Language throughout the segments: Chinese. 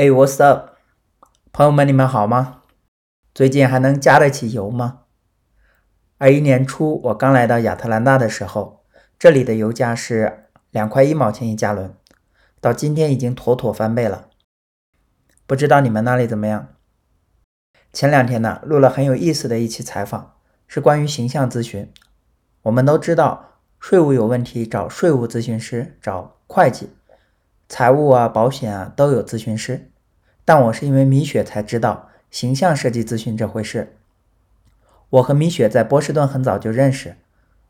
哎，What's up，朋友们，你们好吗？最近还能加得起油吗？二一年初我刚来到亚特兰大的时候，这里的油价是两块一毛钱一加仑，到今天已经妥妥翻倍了。不知道你们那里怎么样？前两天呢，录了很有意思的一期采访，是关于形象咨询。我们都知道，税务有问题找税务咨询师，找会计。财务啊，保险啊，都有咨询师，但我是因为米雪才知道形象设计咨询这回事。我和米雪在波士顿很早就认识，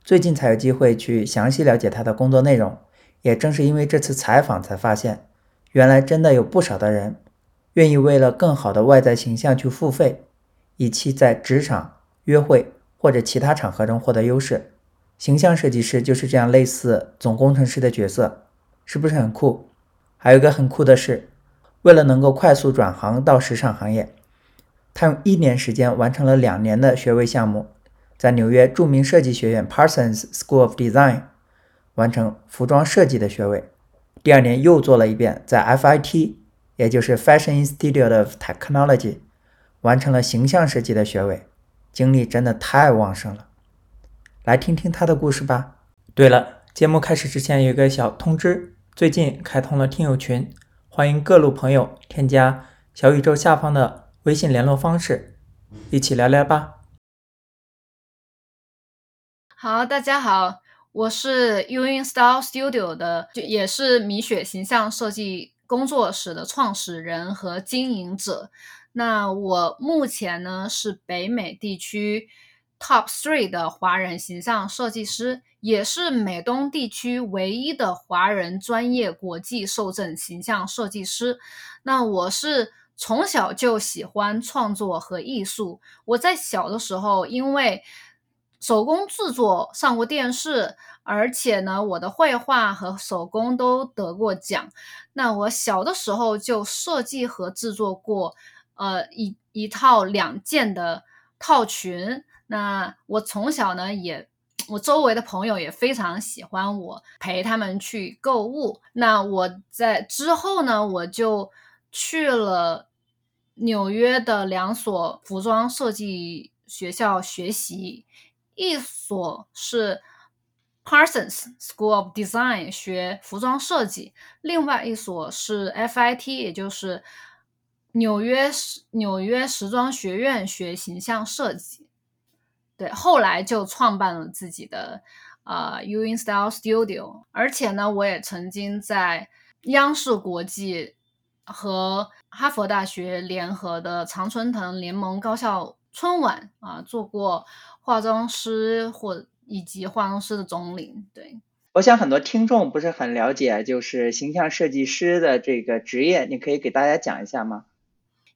最近才有机会去详细了解她的工作内容。也正是因为这次采访，才发现原来真的有不少的人愿意为了更好的外在形象去付费，以期在职场、约会或者其他场合中获得优势。形象设计师就是这样类似总工程师的角色，是不是很酷？还有一个很酷的是，为了能够快速转行到时尚行业，他用一年时间完成了两年的学位项目，在纽约著名设计学院 Parsons School of Design 完成服装设计的学位。第二年又做了一遍，在 FIT，也就是 Fashion Institute of Technology 完成了形象设计的学位。精力真的太旺盛了。来听听他的故事吧。对了，节目开始之前有一个小通知。最近开通了听友群，欢迎各路朋友添加小宇宙下方的微信联络方式，一起聊聊吧。好，大家好，我是 U In Style Studio 的，也是米雪形象设计工作室的创始人和经营者。那我目前呢是北美地区。Top three 的华人形象设计师，也是美东地区唯一的华人专业国际受证形象设计师。那我是从小就喜欢创作和艺术。我在小的时候，因为手工制作上过电视，而且呢，我的绘画和手工都得过奖。那我小的时候就设计和制作过，呃，一一套两件的套裙。那我从小呢，也我周围的朋友也非常喜欢我陪他们去购物。那我在之后呢，我就去了纽约的两所服装设计学校学习，一所是 Parsons School of Design 学服装设计，另外一所是 FIT，也就是纽约纽约时装学院学形象设计。对，后来就创办了自己的呃 U In Style Studio，而且呢，我也曾经在央视国际和哈佛大学联合的常春藤联盟高校春晚啊做过化妆师或以及化妆师的总领。对，我想很多听众不是很了解，就是形象设计师的这个职业，你可以给大家讲一下吗？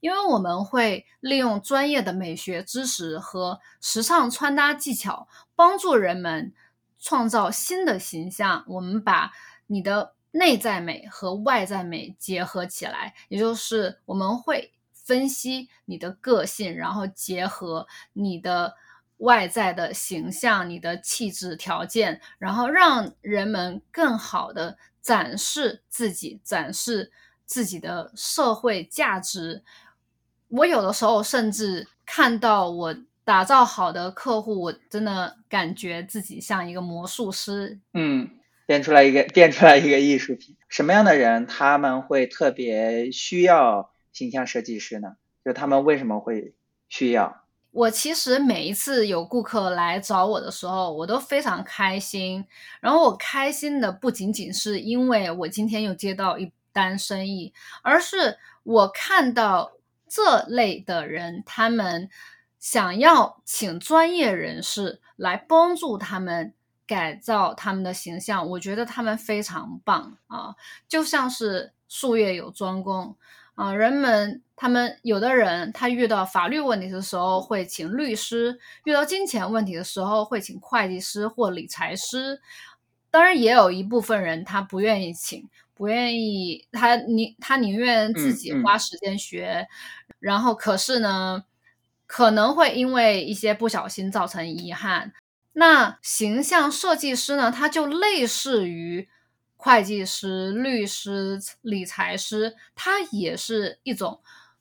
因为我们会利用专业的美学知识和时尚穿搭技巧，帮助人们创造新的形象。我们把你的内在美和外在美结合起来，也就是我们会分析你的个性，然后结合你的外在的形象、你的气质条件，然后让人们更好的展示自己，展示自己的社会价值。我有的时候甚至看到我打造好的客户，我真的感觉自己像一个魔术师。嗯，变出来一个变出来一个艺术品。什么样的人他们会特别需要形象设计师呢？就他们为什么会需要？我其实每一次有顾客来找我的时候，我都非常开心。然后我开心的不仅仅是因为我今天又接到一单生意，而是我看到。这类的人，他们想要请专业人士来帮助他们改造他们的形象，我觉得他们非常棒啊！就像是术业有专攻啊，人们他们有的人他遇到法律问题的时候会请律师，遇到金钱问题的时候会请会计师或理财师，当然也有一部分人他不愿意请。不愿意，他宁他宁愿自己花时间学，然后可是呢，可能会因为一些不小心造成遗憾。那形象设计师呢，他就类似于会计师、律师、理财师，他也是一种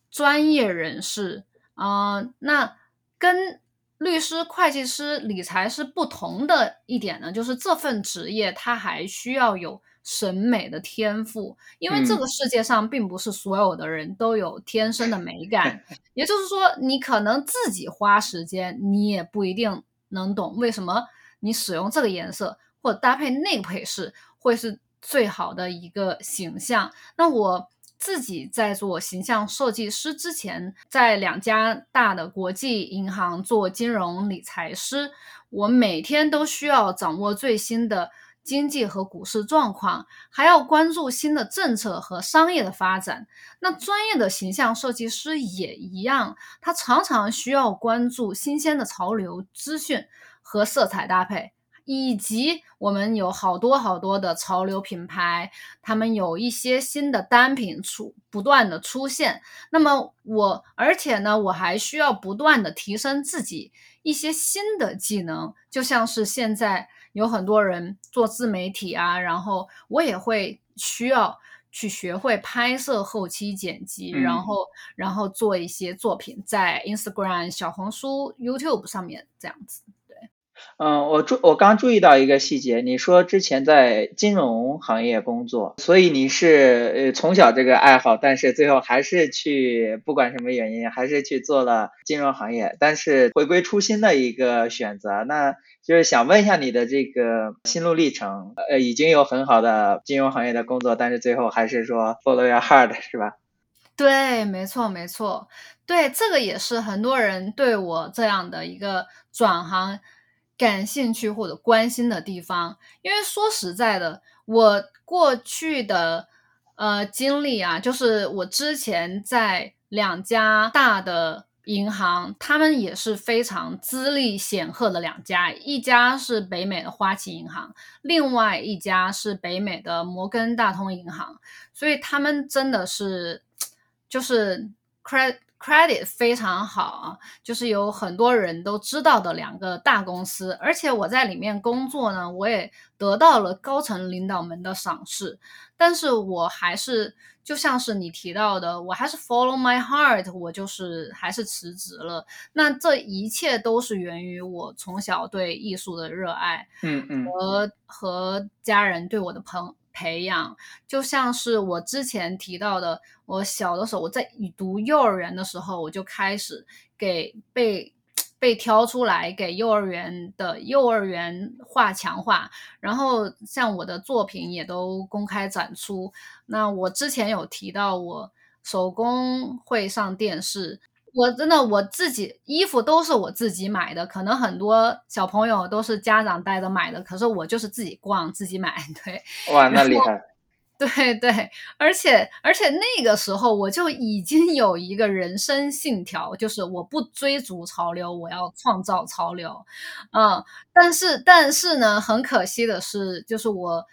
专业人士啊。那跟律师、会计师、理财师不同的一点呢，就是这份职业他还需要有审美的天赋，因为这个世界上并不是所有的人都有天生的美感。也就是说，你可能自己花时间，你也不一定能懂为什么你使用这个颜色或者搭配那个配饰会是最好的一个形象。那我。自己在做形象设计师之前，在两家大的国际银行做金融理财师，我每天都需要掌握最新的经济和股市状况，还要关注新的政策和商业的发展。那专业的形象设计师也一样，他常常需要关注新鲜的潮流资讯和色彩搭配。以及我们有好多好多的潮流品牌，他们有一些新的单品出不断的出现。那么我，而且呢，我还需要不断的提升自己一些新的技能，就像是现在有很多人做自媒体啊，然后我也会需要去学会拍摄、后期剪辑，然后然后做一些作品在 Instagram、小红书、YouTube 上面这样子。嗯，我注我刚注意到一个细节，你说之前在金融行业工作，所以你是呃从小这个爱好，但是最后还是去不管什么原因，还是去做了金融行业，但是回归初心的一个选择。那就是想问一下你的这个心路历程，呃，已经有很好的金融行业的工作，但是最后还是说 follow your heart 是吧？对，没错，没错，对，这个也是很多人对我这样的一个转行。感兴趣或者关心的地方，因为说实在的，我过去的呃经历啊，就是我之前在两家大的银行，他们也是非常资历显赫的两家，一家是北美的花旗银行，另外一家是北美的摩根大通银行，所以他们真的是就是 credit。Credit 非常好啊，就是有很多人都知道的两个大公司，而且我在里面工作呢，我也得到了高层领导们的赏识。但是我还是就像是你提到的，我还是 follow my heart，我就是还是辞职了。那这一切都是源于我从小对艺术的热爱，嗯嗯，和和家人对我的朋。培养就像是我之前提到的，我小的时候我在读幼儿园的时候，我就开始给被被挑出来给幼儿园的幼儿园画墙画，然后像我的作品也都公开展出。那我之前有提到我手工会上电视。我真的我自己衣服都是我自己买的，可能很多小朋友都是家长带着买的，可是我就是自己逛自己买。对，哇，那厉害！对对，而且而且那个时候我就已经有一个人生信条，就是我不追逐潮流，我要创造潮流。嗯，但是但是呢，很可惜的是，就是我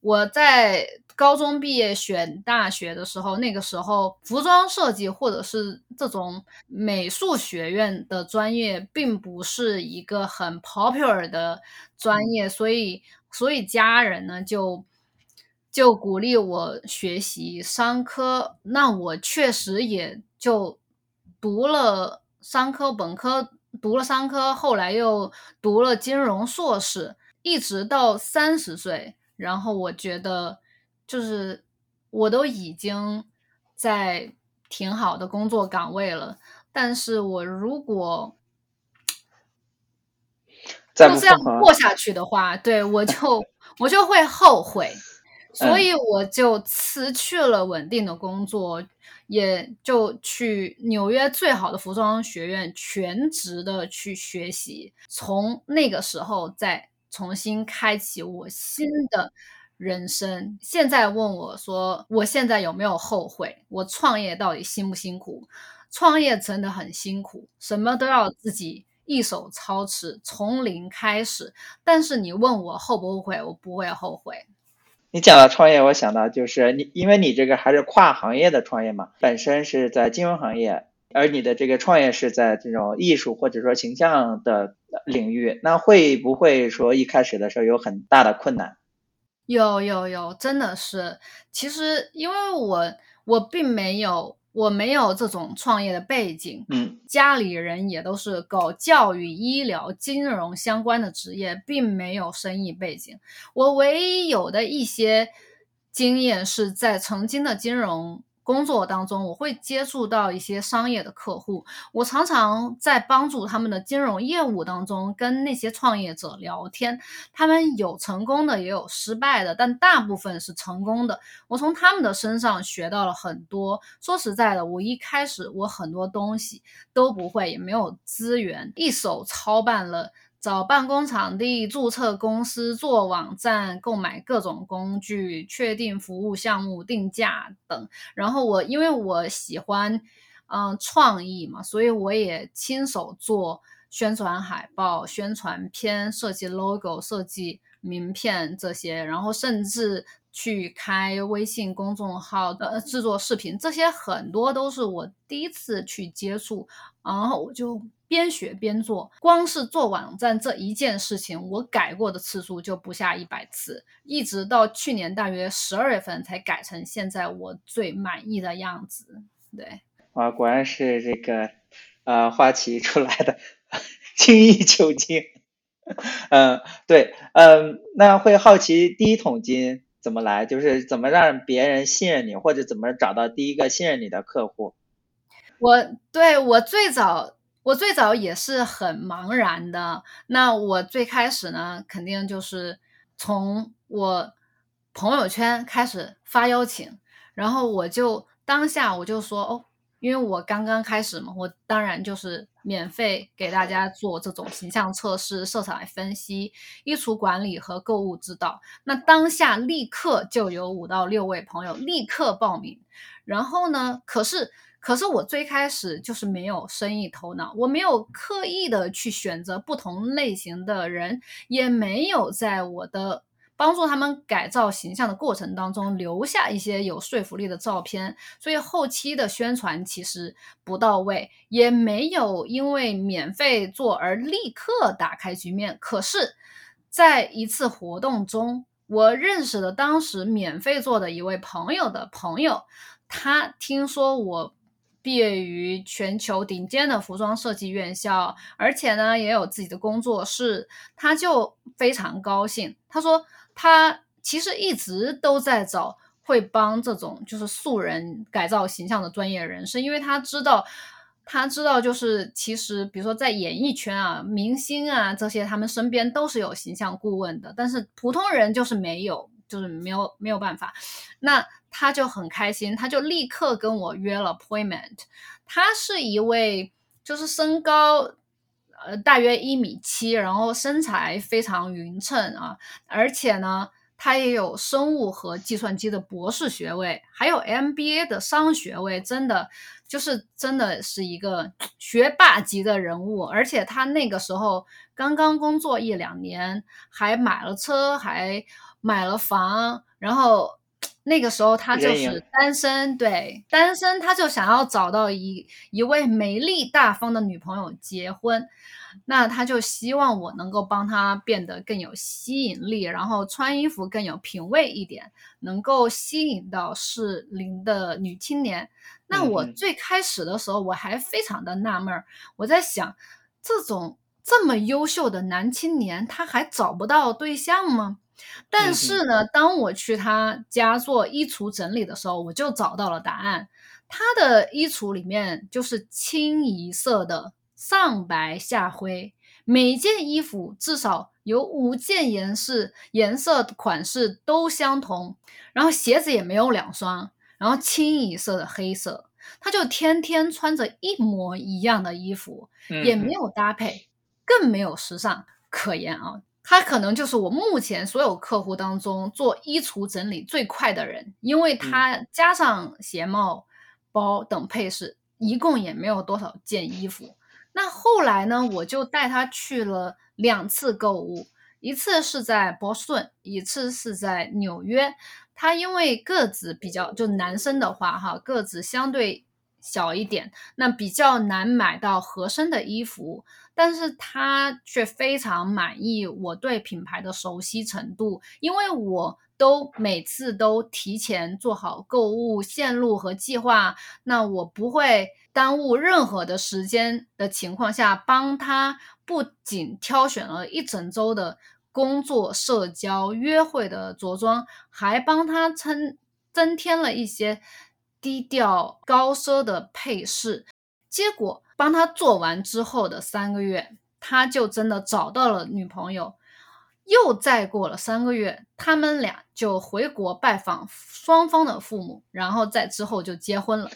我在。高中毕业选大学的时候，那个时候服装设计或者是这种美术学院的专业，并不是一个很 popular 的专业，所以所以家人呢就就鼓励我学习商科。那我确实也就读了商科本科，读了商科，后来又读了金融硕士，一直到三十岁，然后我觉得。就是我都已经在挺好的工作岗位了，但是我如果 就这样过下去的话，对我就 我就会后悔，所以我就辞去了稳定的工作，也就去纽约最好的服装学院全职的去学习，从那个时候再重新开启我新的。人生现在问我说，我现在有没有后悔？我创业到底辛不辛苦？创业真的很辛苦，什么都要自己一手操持，从零开始。但是你问我后不后悔，我不会后悔。你讲到创业，我想到就是你，因为你这个还是跨行业的创业嘛，本身是在金融行业，而你的这个创业是在这种艺术或者说形象的领域，那会不会说一开始的时候有很大的困难？有有有，真的是。其实因为我我并没有我没有这种创业的背景，嗯家里人也都是搞教育、医疗、金融相关的职业，并没有生意背景。我唯一有的一些经验是在曾经的金融工作当中，我会接触到一些商业的客户，我常常在帮助他们的金融业务当中跟那些创业者聊天，他们有成功的，也有失败的，但大部分是成功的。我从他们的身上学到了很多。说实在的，我一开始我很多东西都不会，也没有资源，一手操办了。找办公场地、注册公司、做网站、购买各种工具、确定服务项目、定价等。然后我因为我喜欢嗯、创意嘛，所以我也亲手做宣传海报、宣传片、设计 logo、设计名片这些，然后甚至去开微信公众号的制作视频，这些很多都是我第一次去接触，然后我就边学边做。光是做网站这一件事情，我改过的次数就不下一百次，一直到去年大约十二月份才改成现在我最满意的样子。对。哇，果然是这个呃花旗出来的精益求精。嗯，对，嗯，那会好奇第一桶金怎么来，就是怎么让别人信任你，或者怎么找到第一个信任你的客户。我对我最早，我最早也是很茫然的。那我最开始呢，肯定就是从我朋友圈开始发邀请，然后我就当下我就说哦，因为我刚刚开始嘛，我当然就是免费给大家做这种形象测试、色彩分析、衣橱管理和购物指导。那当下立刻就有五到六位朋友立刻报名，然后呢，可是。可是我最开始就是没有生意头脑，我没有刻意的去选择不同类型的人，也没有在我的帮助他们改造形象的过程当中留下一些有说服力的照片，所以后期的宣传其实不到位，也没有因为免费做而立刻打开局面。可是，在一次活动中，我认识了当时免费做的一位朋友的朋友，他听说我。毕业于全球顶尖的服装设计院校，而且呢也有自己的工作室，他就非常高兴。他说他其实一直都在找会帮这种就是素人改造形象的专业人士，因为他知道他知道就是其实比如说在演艺圈啊、明星啊这些，他们身边都是有形象顾问的，但是普通人就是没有。就是没有没有办法，那他就很开心，他就立刻跟我约了 appointment。他是一位就是身高呃大约一米七，然后身材非常匀称啊，而且呢，他也有生物和计算机的博士学位，还有 MBA 的商学位，真的就是真的是一个学霸级的人物。而且他那个时候刚刚工作一两年，还买了车，还。买了房，然后那个时候他就是单身，对单身，他就想要找到一一位美丽大方的女朋友结婚，那他就希望我能够帮他变得更有吸引力，然后穿衣服更有品味一点，能够吸引到适龄的女青年。那我最开始的时候我还非常的纳闷，我在想，这种这么优秀的男青年，他还找不到对象吗？但是呢，当我去他家做衣橱整理的时候，我就找到了答案。他的衣橱里面就是清一色的上白下灰，每件衣服至少有五件颜色、颜色款式都相同，然后鞋子也没有两双，然后清一色的黑色。他就天天穿着一模一样的衣服，也没有搭配，更没有时尚可言啊。他可能就是我目前所有客户当中做衣橱整理最快的人，因为他加上鞋帽、包等配饰，一共也没有多少件衣服。那后来呢，我就带他去了两次购物，一次是在波士顿，一次是在纽约。他因为个子比较，就男生的话哈，个子相对小一点，那比较难买到合身的衣服，但是他却非常满意我对品牌的熟悉程度，因为我都每次都提前做好购物线路和计划，那我不会耽误任何的时间的情况下，帮他不仅挑选了一整周的工作、社交、约会的着装，还帮他增增添了一些。低调高奢的配饰，结果帮他做完之后的三个月，他就真的找到了女朋友。又再过了三个月，他们俩就回国拜访双方的父母，然后在之后就结婚了。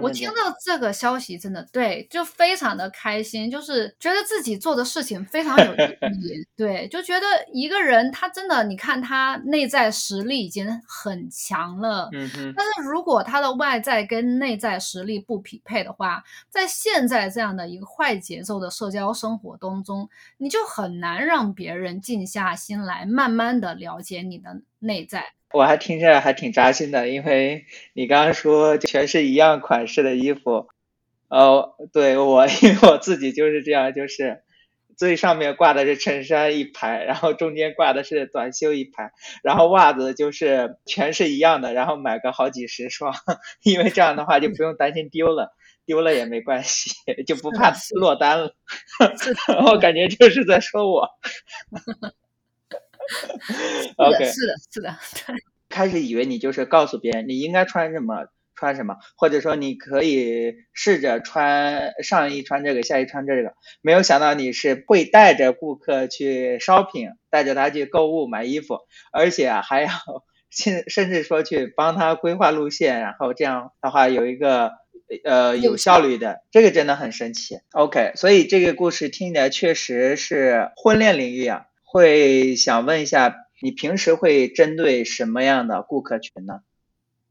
我听到这个消息，真的对，就非常的开心，就是觉得自己做的事情非常有意义。对，就觉得一个人他真的，你看他内在实力已经很强了。但是如果他的外在跟内在实力不匹配的话，在现在这样的一个快节奏的社交生活当中，你就很难让别人静下。心来慢慢的了解你的内在，我还听着还挺扎心的，因为你刚刚说全是一样款式的衣服，哦，对我，因为我自己就是这样，就是最上面挂的是衬衫一排，然后中间挂的是短袖一排，然后袜子就是全是一样的，然后买个好几十双，因为这样的话就不用担心丢了，丢了也没关系，就不怕落单了。我感觉就是在说我。OK，是的，是的，对。开始以为你就是告诉别人你应该穿什么穿什么，或者说你可以试着穿上衣穿这个，下衣穿这个。没有想到你是会带着顾客去 shopping，带着他去购物买衣服，而且还要甚 甚至说去帮他规划路线，然后这样的话有一个呃有效率的，这个真的很神奇。OK，所以这个故事听起来确实是婚恋领域啊。会想问一下，你平时会针对什么样的顾客群呢？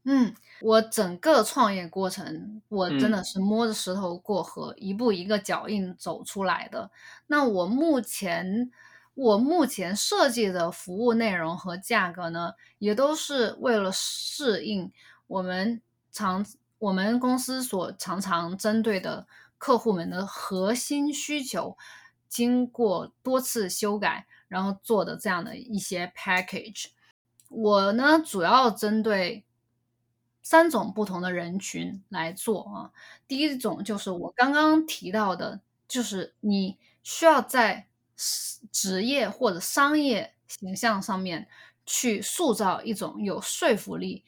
嗯，我整个创业过程，我真的是摸着石头过河，一步一个脚印走出来的。那我目前，我目前设计的服务内容和价格呢，也都是为了适应我们常我们公司所常常针对的客户们的核心需求，经过多次修改。然后做的这样的一些 package，我呢主要针对三种不同的人群来做啊。第一种就是我刚刚提到的，就是你需要在职业或者商业形象上面去塑造一种有说服力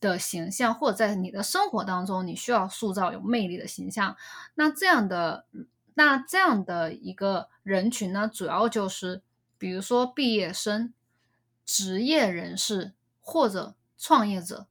的形象，或者在你的生活当中你需要塑造有魅力的形象。那这样的那这样的一个人群呢，主要就是。比如说毕业生、职业人士或者创业者，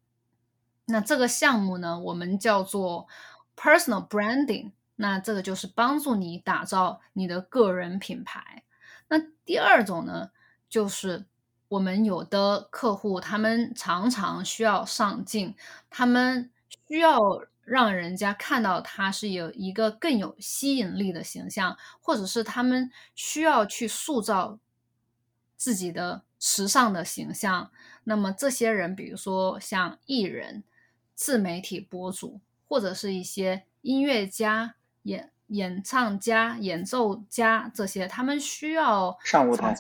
那这个项目呢，我们叫做 personal branding。那这个就是帮助你打造你的个人品牌。那第二种呢，就是我们有的客户，他们常常需要上镜，他们需要让人家看到他是有一个更有吸引力的形象，或者是他们需要去塑造。自己的时尚的形象，那么这些人，比如说像艺人、自媒体博主，或者是一些音乐家、演演唱家、演奏家这些，他们需要上舞台，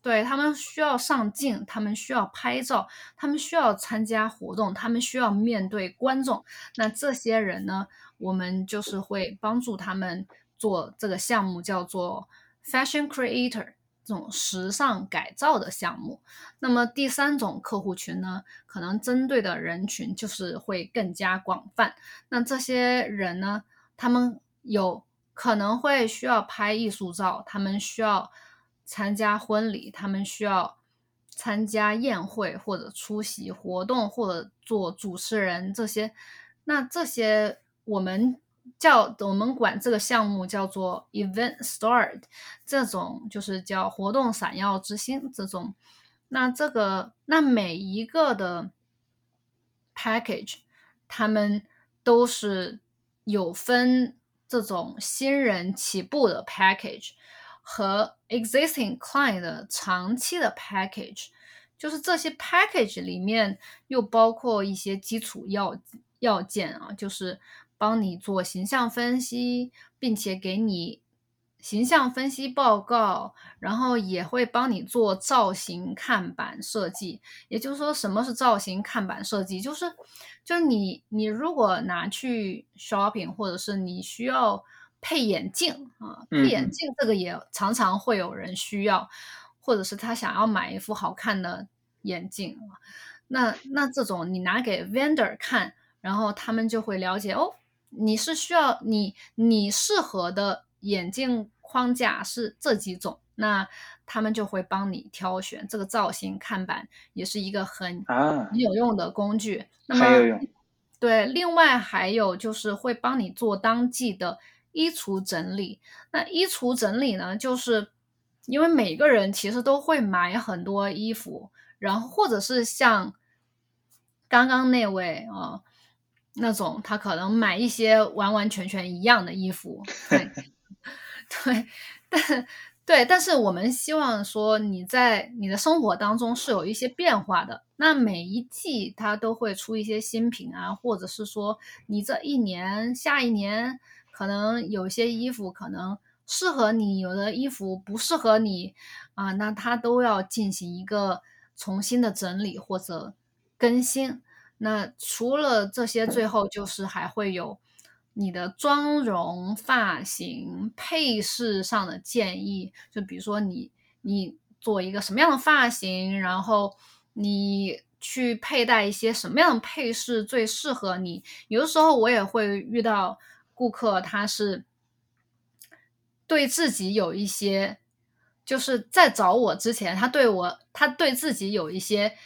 对他们需要上镜，他们需要拍照，他们需要参加活动，他们需要面对观众。那这些人呢，我们就是会帮助他们做这个项目，叫做 Fashion Creator。这种时尚改造的项目，那么第三种客户群呢，可能针对的人群就是会更加广泛。那这些人呢，他们有可能会需要拍艺术照，他们需要参加婚礼，他们需要参加宴会或者出席活动或者做主持人这些。那这些我们。叫我们管这个项目叫做 event Start，这种就是叫活动闪耀之星这种。那这个那每一个的 package，他们都是有分这种新人起步的 package 和 existing client 的长期的 package，就是这些 package 里面又包括一些基础要要件啊，就是。帮你做形象分析，并且给你形象分析报告，然后也会帮你做造型看板设计。也就是说，什么是造型看板设计？就是就是你你如果拿去 shopping，或者是你需要配眼镜啊，配眼镜这个也常常会有人需要，或者是他想要买一副好看的眼镜。那那这种你拿给 vendor 看，然后他们就会了解哦，你是需要你你适合的眼镜框架是这几种，那他们就会帮你挑选这个造型看板，也是一个很很有用的工具。那么对，另外还有就是会帮你做当季的衣橱整理。那衣橱整理呢，就是因为每个人其实都会买很多衣服。然后，或者是像刚刚那位啊，那种他可能买一些完完全全一样的衣服，对，对，但对，但是我们希望说你在你的生活当中是有一些变化的。那每一季它都会出一些新品啊，或者是说你这一年、下一年可能有些衣服可能适合你，有的衣服不适合你啊，那它都要进行一个。重新的整理或者更新，那除了这些，最后就是还会有你的妆容、发型、配饰上的建议。就比如说你你做一个什么样的发型，然后你去佩戴一些什么样的配饰最适合你。有的时候我也会遇到顾客，他是对自己有一些。就是在找我之前，他对我，他对自己有一些，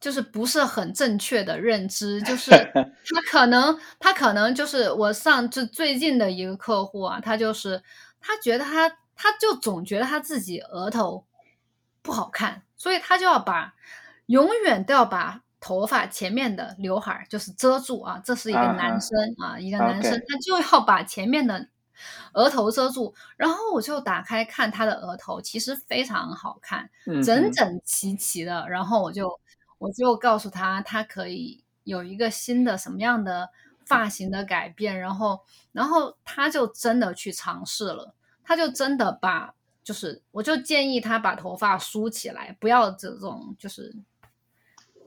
就是不是很正确的认知。就 是他可能，他可能就是我上就最近的一个客户啊，他就是他觉得他，他就总觉得他自己额头不好看，所以他就要把永远都要把头发前面的刘海就是遮住啊。这是一个男生啊，一个男生，他就要把前面的。额头遮住，然后我就打开看他的额头，其实非常好看，整整齐齐的。然后我就我就告诉他，他可以有一个新的什么样的发型的改变。然后，然后他就真的去尝试了，他就真的把，就是我就建议他把头发梳起来，不要这种就是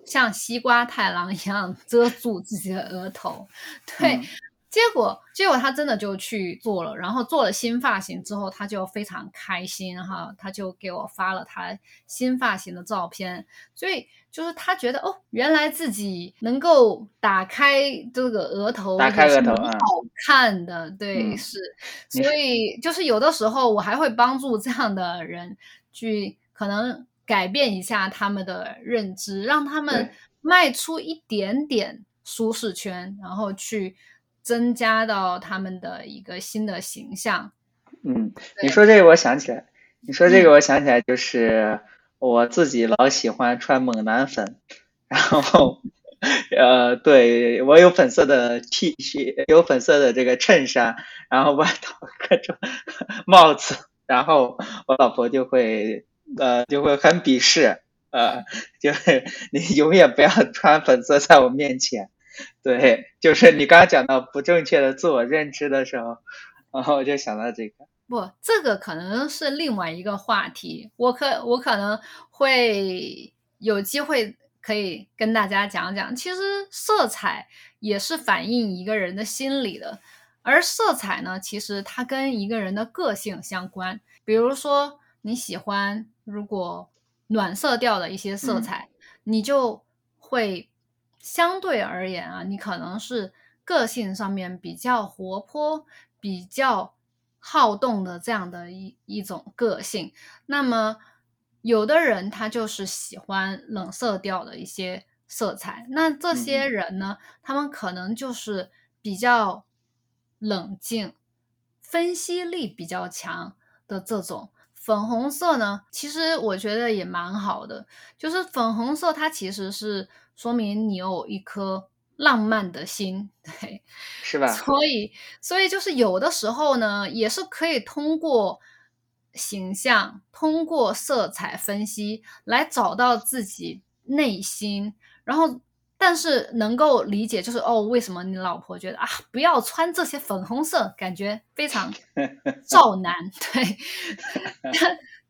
像西瓜太郎一样 遮住自己的额头，对。结果，结果他真的就去做了，然后做了新发型之后，他就非常开心哈，他就给我发了他新发型的照片。所以就是他觉得哦，原来自己能够打开这个额头，打开额头好看的，对，是。所以就是有的时候我还会帮助这样的人去可能改变一下他们的认知，让他们迈出一点点舒适圈，然后去。增加到他们的一个新的形象。嗯，你说这个我想起来，你说这个我想起来，就是我自己老喜欢穿猛男粉，然后呃，对我有粉色的 T 恤，有粉色的这个衬衫，然后外套各种帽子，然后我老婆就会呃就会很鄙视，呃，就是你永远不要穿粉色在我面前。对，就是你刚刚讲到不正确的自我认知的时候，然后我就想到这个。不，这个可能是另外一个话题，我可我可能会有机会可以跟大家讲讲。其实色彩也是反映一个人的心理的，而色彩呢，其实它跟一个人的个性相关。比如说你喜欢如果暖色调的一些色彩，你就会。相对而言啊，你可能是个性上面比较活泼、比较好动的这样的一一种个性。那么，有的人他就是喜欢冷色调的一些色彩。那这些人呢，他们可能就是比较冷静、分析力比较强的这种。粉红色呢，其实我觉得也蛮好的，就是粉红色它其实是。说明你有一颗浪漫的心，对，是吧？所以，所以就是有的时候呢，也是可以通过形象、通过色彩分析来找到自己内心，然后但是能够理解，就是哦，为什么你老婆觉得啊，不要穿这些粉红色，感觉非常 赵男，对，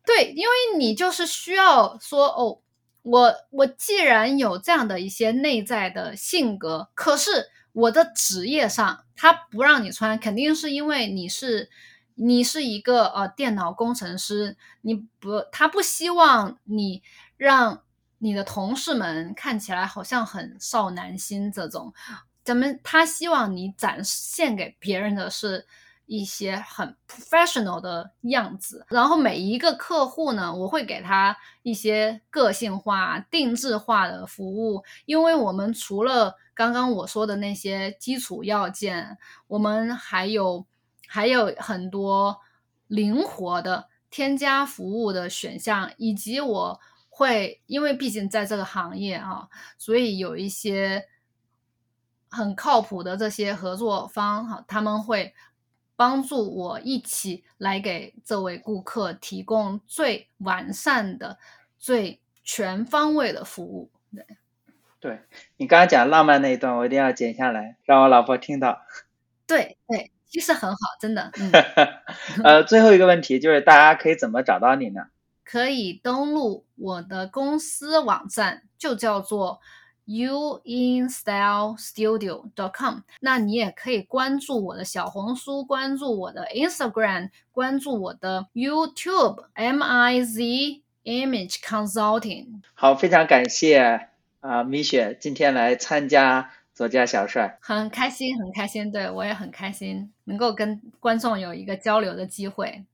对，因为你就是需要说哦，我我既然有这样的一些内在的性格，可是我的职业上他不让你穿，肯定是因为你是你是一个呃电脑工程师，你不他不希望你让。你的同事们看起来好像很少男心，这种，咱们他希望你展现给别人的是一些很 professional 的样子。然后每一个客户呢，我会给他一些个性化、定制化的服务，因为我们除了刚刚我说的那些基础要件，我们还有还有很多灵活的添加服务的选项，以及我。会，因为毕竟在这个行业啊，所以有一些很靠谱的这些合作方哈，他们会帮助我一起来给这位顾客提供最完善的、最全方位的服务。对，对你刚刚讲浪漫那一段，我一定要剪下来，让我老婆听到。对对，其实很好，真的。呃，最后一个问题就是，大家可以怎么找到你呢？可以登录我的公司网站，就叫做 youinstylestudio.com。那你也可以关注我的小红书，关注我的 Instagram，关注我的 YouTube M I Z Image Consulting。好，非常感谢啊，米雪今天来参加作家小帅，很开心，很开心，对我也很开心，能够跟观众有一个交流的机会。